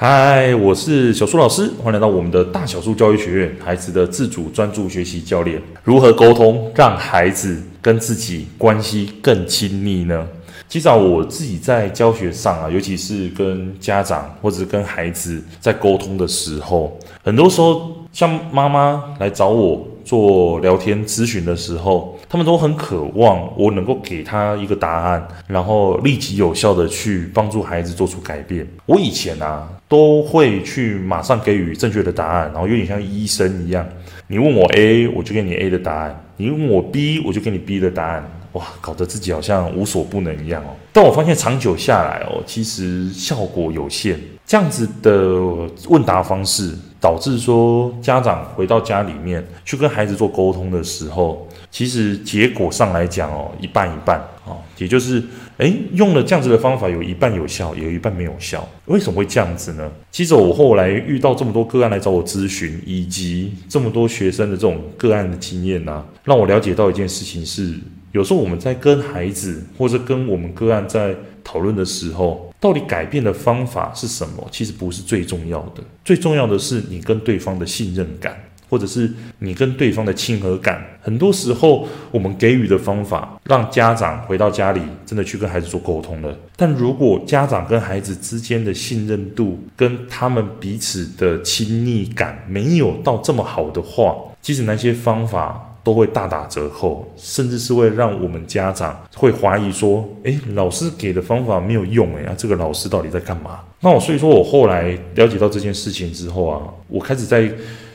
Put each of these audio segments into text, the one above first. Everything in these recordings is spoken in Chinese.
嗨，我是小苏老师，欢迎来到我们的大小树教育学院，孩子的自主专注学习教练。如何沟通，让孩子跟自己关系更亲密呢？其实我自己在教学上啊，尤其是跟家长或者跟孩子在沟通的时候，很多时候像妈妈来找我做聊天咨询的时候，他们都很渴望我能够给他一个答案，然后立即有效的去帮助孩子做出改变。我以前啊。都会去马上给予正确的答案，然后有点像医生一样，你问我 A，我就给你 A 的答案；你问我 B，我就给你 B 的答案。哇，搞得自己好像无所不能一样哦。但我发现长久下来哦，其实效果有限。这样子的问答方式，导致说家长回到家里面去跟孩子做沟通的时候，其实结果上来讲哦，一半一半哦，也就是，诶，用了这样子的方法，有一半有效，有一半没有效。为什么会这样子呢？其实我后来遇到这么多个案来找我咨询，以及这么多学生的这种个案的经验呢、啊，让我了解到一件事情是，有时候我们在跟孩子或者跟我们个案在讨论的时候。到底改变的方法是什么？其实不是最重要的，最重要的是你跟对方的信任感，或者是你跟对方的亲和感。很多时候，我们给予的方法，让家长回到家里真的去跟孩子做沟通了。但如果家长跟孩子之间的信任度，跟他们彼此的亲密感没有到这么好的话，其实那些方法。都会大打折扣，甚至是会让我们家长会怀疑说：“诶，老师给的方法没有用，诶，啊，这个老师到底在干嘛？”那我所以说我后来了解到这件事情之后啊，我开始在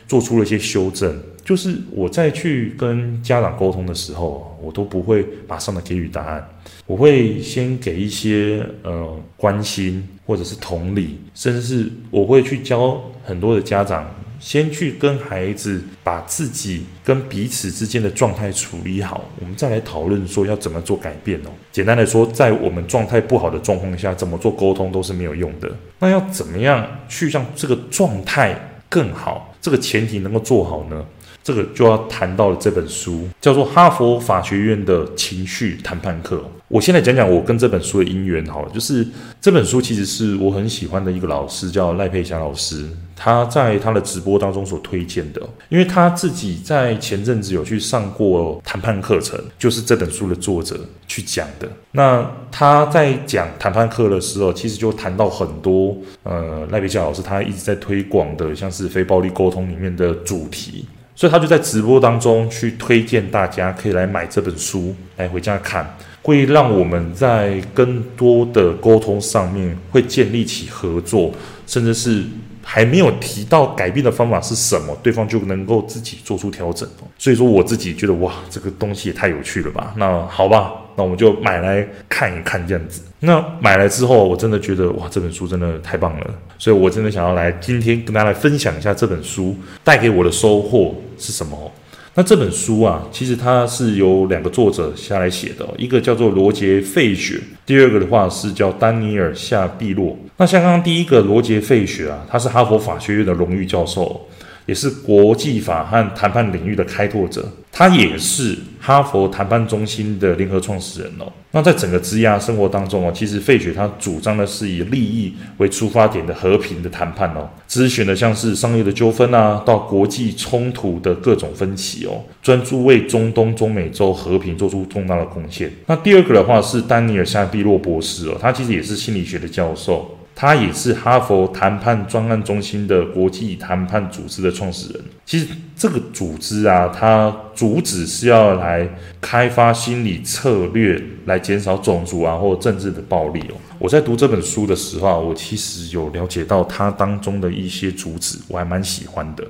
做出了一些修正，就是我在去跟家长沟通的时候，我都不会马上的给予答案，我会先给一些呃关心或者是同理，甚至是我会去教很多的家长。先去跟孩子把自己跟彼此之间的状态处理好，我们再来讨论说要怎么做改变哦。简单来说，在我们状态不好的状况下，怎么做沟通都是没有用的。那要怎么样去让这个状态更好？这个前提能够做好呢？这个就要谈到了这本书，叫做《哈佛法学院的情绪谈判课》。我先来讲讲我跟这本书的因缘好了，就是这本书其实是我很喜欢的一个老师，叫赖佩霞老师，他在他的直播当中所推荐的，因为他自己在前阵子有去上过谈判课程，就是这本书的作者去讲的。那他在讲谈判课的时候，其实就谈到很多，呃，赖佩霞老师他一直在推广的，像是非暴力沟通里面的主题。所以他就在直播当中去推荐大家可以来买这本书来回家看，会让我们在更多的沟通上面会建立起合作，甚至是还没有提到改变的方法是什么，对方就能够自己做出调整。所以说我自己觉得哇，这个东西也太有趣了吧？那好吧。那我们就买来看一看这样子。那买来之后，我真的觉得哇，这本书真的太棒了。所以我真的想要来今天跟大家来分享一下这本书带给我的收获是什么。那这本书啊，其实它是由两个作者下来写的，一个叫做罗杰·费雪，第二个的话是叫丹尼尔·夏碧洛。那像刚刚第一个罗杰·费雪啊，他是哈佛法学院的荣誉教授。也是国际法和谈判领域的开拓者，他也是哈佛谈判中心的联合创始人哦。那在整个职涯生活当中哦，其实费雪他主张的是以利益为出发点的和平的谈判哦，咨询的像是商业的纠纷啊，到国际冲突的各种分歧哦，专注为中东、中美洲和平做出重大的贡献。那第二个的话是丹尼尔夏碧洛博士哦，他其实也是心理学的教授。他也是哈佛谈判专案中心的国际谈判组织的创始人。其实这个组织啊，它主旨是要来开发心理策略，来减少种族啊或政治的暴力哦。我在读这本书的时候，我其实有了解到它当中的一些主旨，我还蛮喜欢的。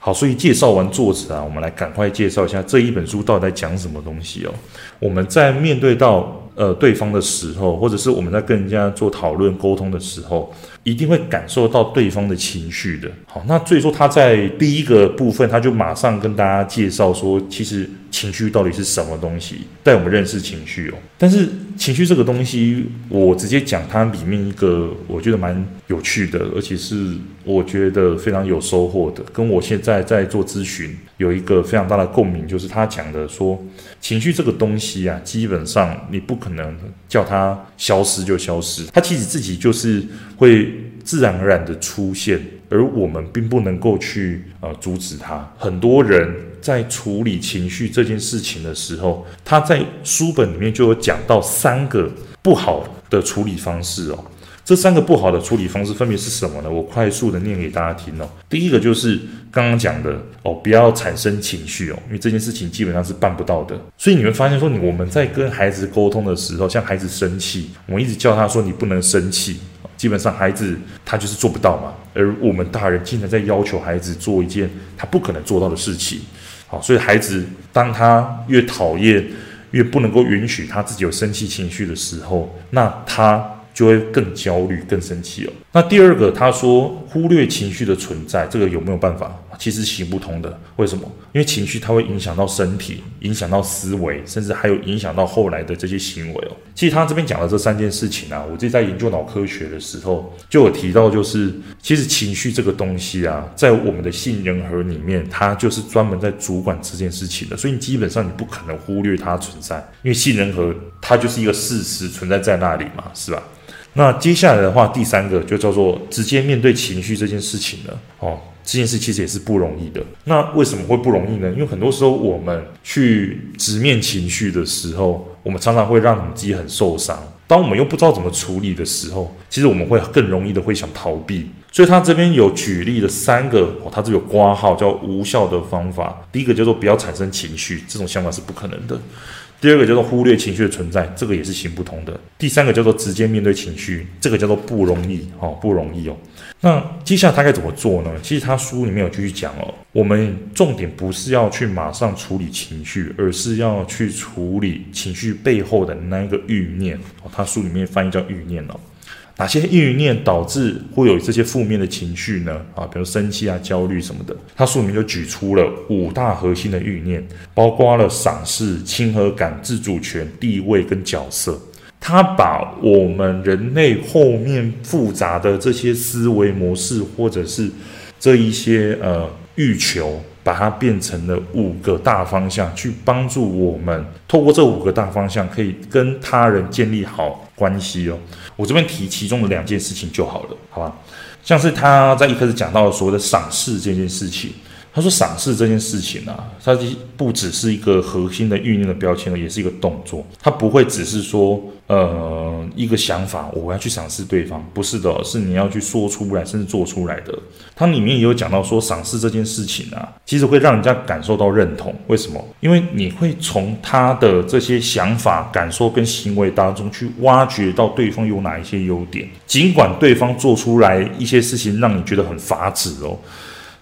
好，所以介绍完作者啊，我们来赶快介绍一下这一本书到底在讲什么东西哦。我们在面对到。呃，对方的时候，或者是我们在跟人家做讨论沟通的时候，一定会感受到对方的情绪的。好，那所以说他在第一个部分，他就马上跟大家介绍说，其实情绪到底是什么东西，带我们认识情绪哦。但是情绪这个东西，我直接讲它里面一个我觉得蛮有趣的，而且是我觉得非常有收获的，跟我现在在做咨询有一个非常大的共鸣，就是他讲的说。情绪这个东西啊，基本上你不可能叫它消失就消失，它其实自己就是会自然而然的出现，而我们并不能够去呃阻止它。很多人在处理情绪这件事情的时候，他在书本里面就有讲到三个不好的处理方式哦。这三个不好的处理方式分别是什么呢？我快速的念给大家听哦。第一个就是刚刚讲的哦，不要产生情绪哦，因为这件事情基本上是办不到的。所以你会发现说，你我们在跟孩子沟通的时候，像孩子生气，我们一直叫他说你不能生气，基本上孩子他就是做不到嘛。而我们大人经常在要求孩子做一件他不可能做到的事情，好，所以孩子当他越讨厌，越不能够允许他自己有生气情绪的时候，那他。就会更焦虑、更生气哦。那第二个，他说忽略情绪的存在，这个有没有办法？其实行不通的。为什么？因为情绪它会影响到身体，影响到思维，甚至还有影响到后来的这些行为哦。其实他这边讲的这三件事情啊，我自己在研究脑科学的时候就有提到，就是其实情绪这个东西啊，在我们的杏仁核里面，它就是专门在主管这件事情的。所以你基本上你不可能忽略它存在，因为杏仁核它就是一个事实存在在那里嘛，是吧？那接下来的话，第三个就叫做直接面对情绪这件事情了。哦，这件事其实也是不容易的。那为什么会不容易呢？因为很多时候我们去直面情绪的时候，我们常常会让自己很受伤。当我们又不知道怎么处理的时候，其实我们会更容易的会想逃避。所以他这边有举例的三个，哦，他这有括号叫无效的方法。第一个叫做不要产生情绪，这种想法是不可能的。第二个叫做忽略情绪的存在，这个也是行不通的。第三个叫做直接面对情绪，这个叫做不容易，哦，不容易哦。那接下来他该怎么做呢？其实他书里面有继续讲哦，我们重点不是要去马上处理情绪，而是要去处理情绪背后的那一个欲念。哦，他书里面翻译叫欲念哦。哪些欲念导致会有这些负面的情绪呢？啊，比如生气啊、焦虑什么的。他书里面就举出了五大核心的欲念，包括了赏识、亲和感、自主权、地位跟角色。他把我们人类后面复杂的这些思维模式，或者是这一些呃欲求，把它变成了五个大方向，去帮助我们透过这五个大方向，可以跟他人建立好关系哦。我这边提其中的两件事情就好了，好吧？像是他在一开始讲到所谓的赏识这件事情，他说赏识这件事情啊，它不只是一个核心的欲念的标签，也是一个动作，它不会只是说。呃，一个想法，我要去赏识对方，不是的，是你要去说出来，甚至做出来的。它里面也有讲到说，赏识这件事情啊，其实会让人家感受到认同。为什么？因为你会从他的这些想法、感受跟行为当中去挖掘到对方有哪一些优点，尽管对方做出来一些事情让你觉得很乏指哦，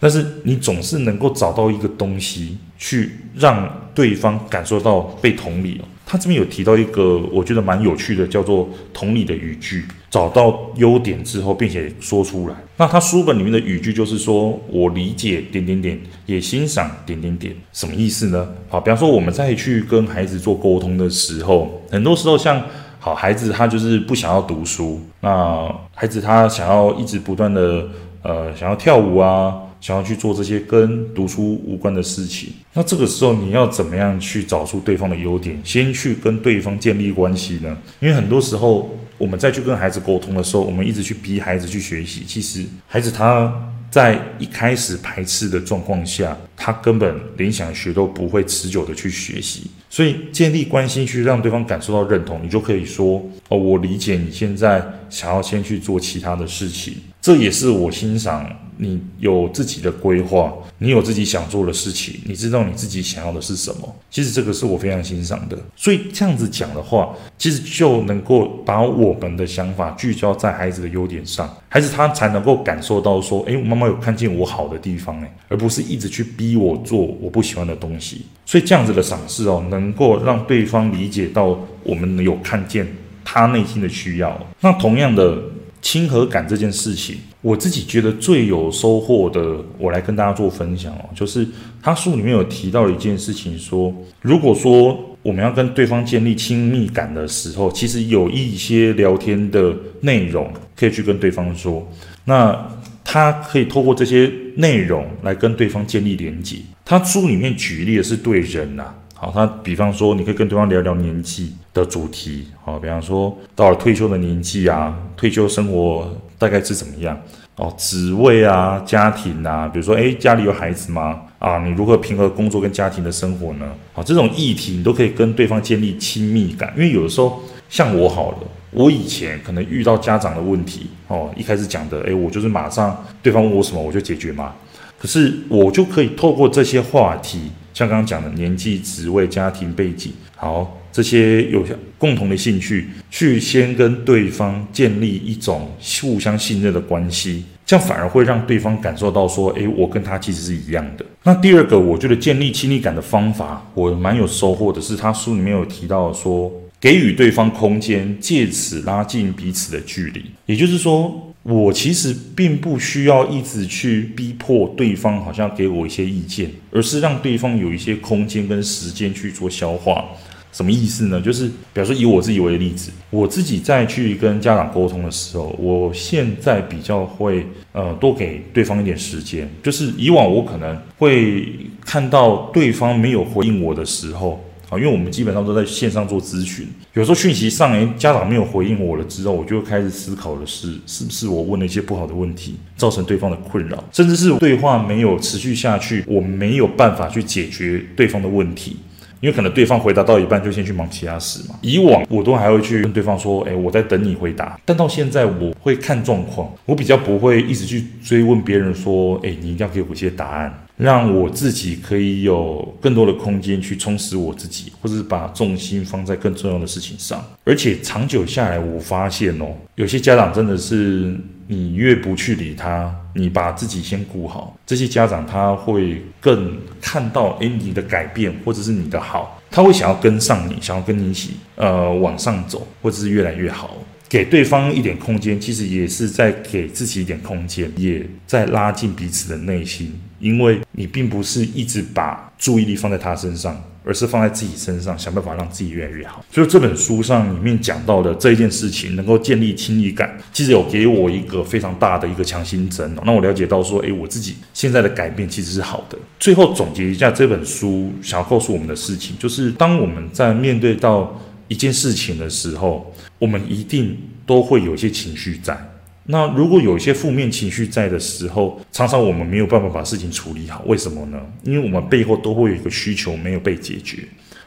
但是你总是能够找到一个东西去让对方感受到被同理哦。他这边有提到一个我觉得蛮有趣的，叫做同理的语句。找到优点之后，并且说出来。那他书本里面的语句就是说：“我理解点点点，也欣赏点点点。”什么意思呢？好，比方说我们在去跟孩子做沟通的时候，很多时候像好孩子他就是不想要读书，那孩子他想要一直不断的呃想要跳舞啊。想要去做这些跟读书无关的事情，那这个时候你要怎么样去找出对方的优点，先去跟对方建立关系呢？因为很多时候我们再去跟孩子沟通的时候，我们一直去逼孩子去学习，其实孩子他在一开始排斥的状况下，他根本连想学都不会持久的去学习。所以建立关系去让对方感受到认同，你就可以说哦，我理解你现在想要先去做其他的事情，这也是我欣赏。你有自己的规划，你有自己想做的事情，你知道你自己想要的是什么。其实这个是我非常欣赏的。所以这样子讲的话，其实就能够把我们的想法聚焦在孩子的优点上，孩子他才能够感受到说，诶，妈妈有看见我好的地方，诶，而不是一直去逼我做我不喜欢的东西。所以这样子的赏识哦，能够让对方理解到我们有看见他内心的需要。那同样的。亲和感这件事情，我自己觉得最有收获的，我来跟大家做分享哦。就是他书里面有提到一件事情，说如果说我们要跟对方建立亲密感的时候，其实有一些聊天的内容可以去跟对方说，那他可以透过这些内容来跟对方建立连接。他书里面举例的是对人呐、啊。好，他比方说，你可以跟对方聊聊年纪的主题，好，比方说到了退休的年纪啊，退休生活大概是怎么样？哦，职位啊，家庭啊，比如说，诶，家里有孩子吗？啊，你如何平衡工作跟家庭的生活呢？好，这种议题你都可以跟对方建立亲密感，因为有的时候像我好了，我以前可能遇到家长的问题，哦，一开始讲的，诶，我就是马上对方问我什么我就解决嘛。可是我就可以透过这些话题，像刚刚讲的年纪、职位、家庭背景，好，这些有共同的兴趣，去先跟对方建立一种互相信任的关系，这样反而会让对方感受到说，诶，我跟他其实是一样的。那第二个，我觉得建立亲密感的方法，我蛮有收获的是，他书里面有提到说，给予对方空间，借此拉近彼此的距离，也就是说。我其实并不需要一直去逼迫对方，好像给我一些意见，而是让对方有一些空间跟时间去做消化。什么意思呢？就是比如说以我自己为例子，我自己在去跟家长沟通的时候，我现在比较会呃多给对方一点时间。就是以往我可能会看到对方没有回应我的时候。啊，因为我们基本上都在线上做咨询，有时候讯息上，诶，家长没有回应我了之后，我就开始思考的是，是不是我问了一些不好的问题，造成对方的困扰，甚至是对话没有持续下去，我没有办法去解决对方的问题。因为可能对方回答到一半就先去忙其他事嘛。以往我都还会去跟对方说，诶，我在等你回答。但到现在我会看状况，我比较不会一直去追问别人说，诶，你一定要给我一些答案，让我自己可以有更多的空间去充实我自己，或者是把重心放在更重要的事情上。而且长久下来，我发现哦，有些家长真的是。你越不去理他，你把自己先顾好，这些家长他会更看到，诶，你的改变或者是你的好，他会想要跟上你，想要跟你一起，呃，往上走，或者是越来越好。给对方一点空间，其实也是在给自己一点空间，也在拉近彼此的内心，因为你并不是一直把注意力放在他身上。而是放在自己身上，想办法让自己越来越好。所以这本书上里面讲到的这一件事情，能够建立亲密感，其实有给我一个非常大的一个强心针哦。那我了解到说，诶，我自己现在的改变其实是好的。最后总结一下这本书想要告诉我们的事情，就是当我们在面对到一件事情的时候，我们一定都会有一些情绪在。那如果有一些负面情绪在的时候，常常我们没有办法把事情处理好，为什么呢？因为我们背后都会有一个需求没有被解决。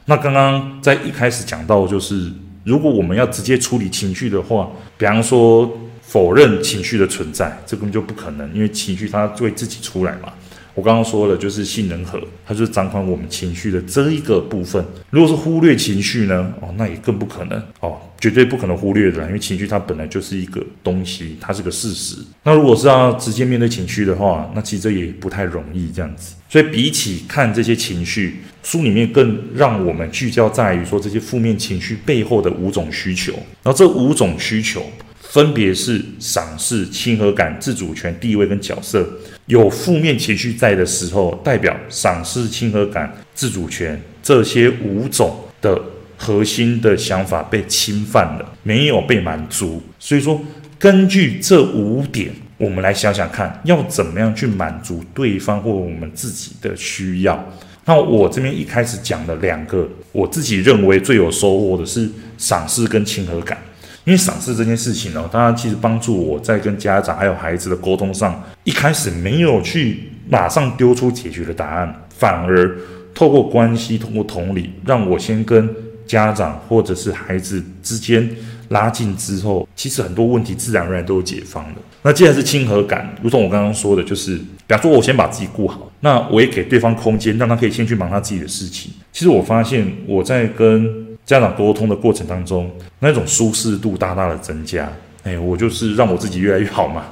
那刚刚在一开始讲到，就是如果我们要直接处理情绪的话，比方说否认情绪的存在，这根本就不可能，因为情绪它会自己出来嘛。我刚刚说了，就是性能核，它就是掌管我们情绪的这一个部分。如果是忽略情绪呢？哦，那也更不可能哦，绝对不可能忽略的，因为情绪它本来就是一个东西，它是个事实。那如果是要直接面对情绪的话，那其实这也不太容易这样子。所以比起看这些情绪，书里面更让我们聚焦在于说这些负面情绪背后的五种需求。然后这五种需求分别是赏识、亲和感、自主权、地位跟角色。有负面情绪在的时候，代表赏识、亲和感、自主权这些五种的核心的想法被侵犯了，没有被满足。所以说，根据这五点，我们来想想看，要怎么样去满足对方或我们自己的需要。那我这边一开始讲的两个，我自己认为最有收获的是赏识跟亲和感。因为赏识这件事情呢，当然其实帮助我在跟家长还有孩子的沟通上，一开始没有去马上丢出解决的答案，反而透过关系、通过同理，让我先跟家长或者是孩子之间拉近之后，其实很多问题自然而然都有解放了。那既然是亲和感，如同我刚刚说的，就是比方说我先把自己顾好，那我也给对方空间，让他可以先去忙他自己的事情。其实我发现我在跟家长沟通的过程当中，那种舒适度大大的增加。哎，我就是让我自己越来越好嘛。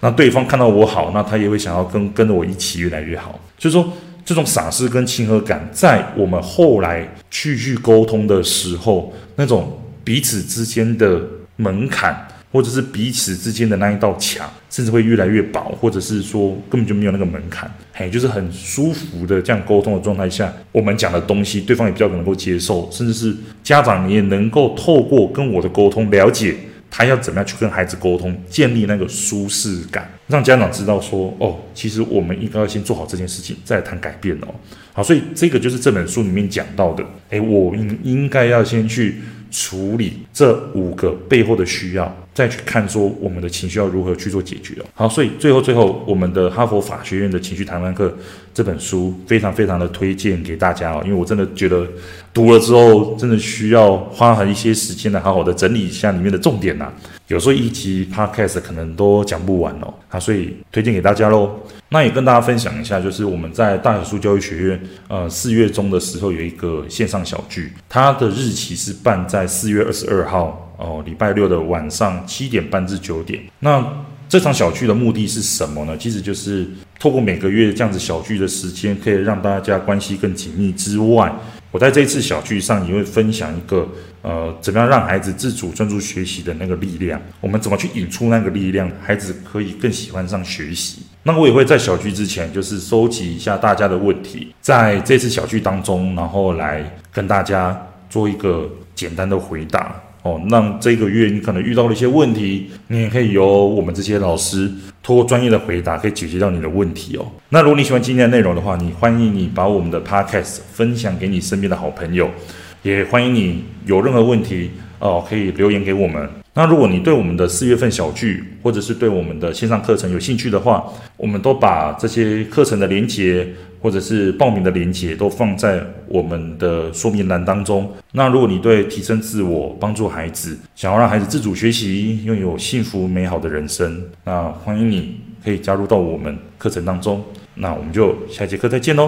那对方看到我好，那他也会想要跟跟着我一起越来越好。所以说，这种傻事跟亲和感，在我们后来继续沟通的时候，那种彼此之间的门槛。或者是彼此之间的那一道墙，甚至会越来越薄，或者是说根本就没有那个门槛，嘿，就是很舒服的这样沟通的状态下，我们讲的东西，对方也比较能够接受，甚至是家长也能够透过跟我的沟通了解他要怎么样去跟孩子沟通，建立那个舒适感，让家长知道说，哦，其实我们应该要先做好这件事情，再谈改变哦。好，所以这个就是这本书里面讲到的，诶，我应应该要先去。处理这五个背后的需要，再去看说我们的情绪要如何去做解决哦。好，所以最后最后，我们的哈佛法学院的情绪谈判课这本书非常非常的推荐给大家哦，因为我真的觉得读了之后，真的需要花很一些时间来好好的整理一下里面的重点呐、有时候一集 podcast 可能都讲不完哦，啊，所以推荐给大家喽。那也跟大家分享一下，就是我们在大小数教育学院，呃，四月中的时候有一个线上小聚，它的日期是办在四月二十二号哦，礼拜六的晚上七点半至九点。那这场小聚的目的是什么呢？其实就是透过每个月这样子小聚的时间，可以让大家关系更紧密之外，我在这次小聚上也会分享一个，呃，怎么样让孩子自主专注学习的那个力量，我们怎么去引出那个力量，孩子可以更喜欢上学习。那我也会在小聚之前，就是收集一下大家的问题，在这次小聚当中，然后来跟大家做一个简单的回答。哦，让这个月你可能遇到了一些问题，你也可以由我们这些老师通过专业的回答，可以解决掉你的问题哦。那如果你喜欢今天的内容的话，你欢迎你把我们的 podcast 分享给你身边的好朋友，也欢迎你有任何问题哦，可以留言给我们。那如果你对我们的四月份小聚，或者是对我们的线上课程有兴趣的话，我们都把这些课程的连接。或者是报名的链接都放在我们的说明栏当中。那如果你对提升自我、帮助孩子，想要让孩子自主学习，拥有幸福美好的人生，那欢迎你可以加入到我们课程当中。那我们就下节课再见喽。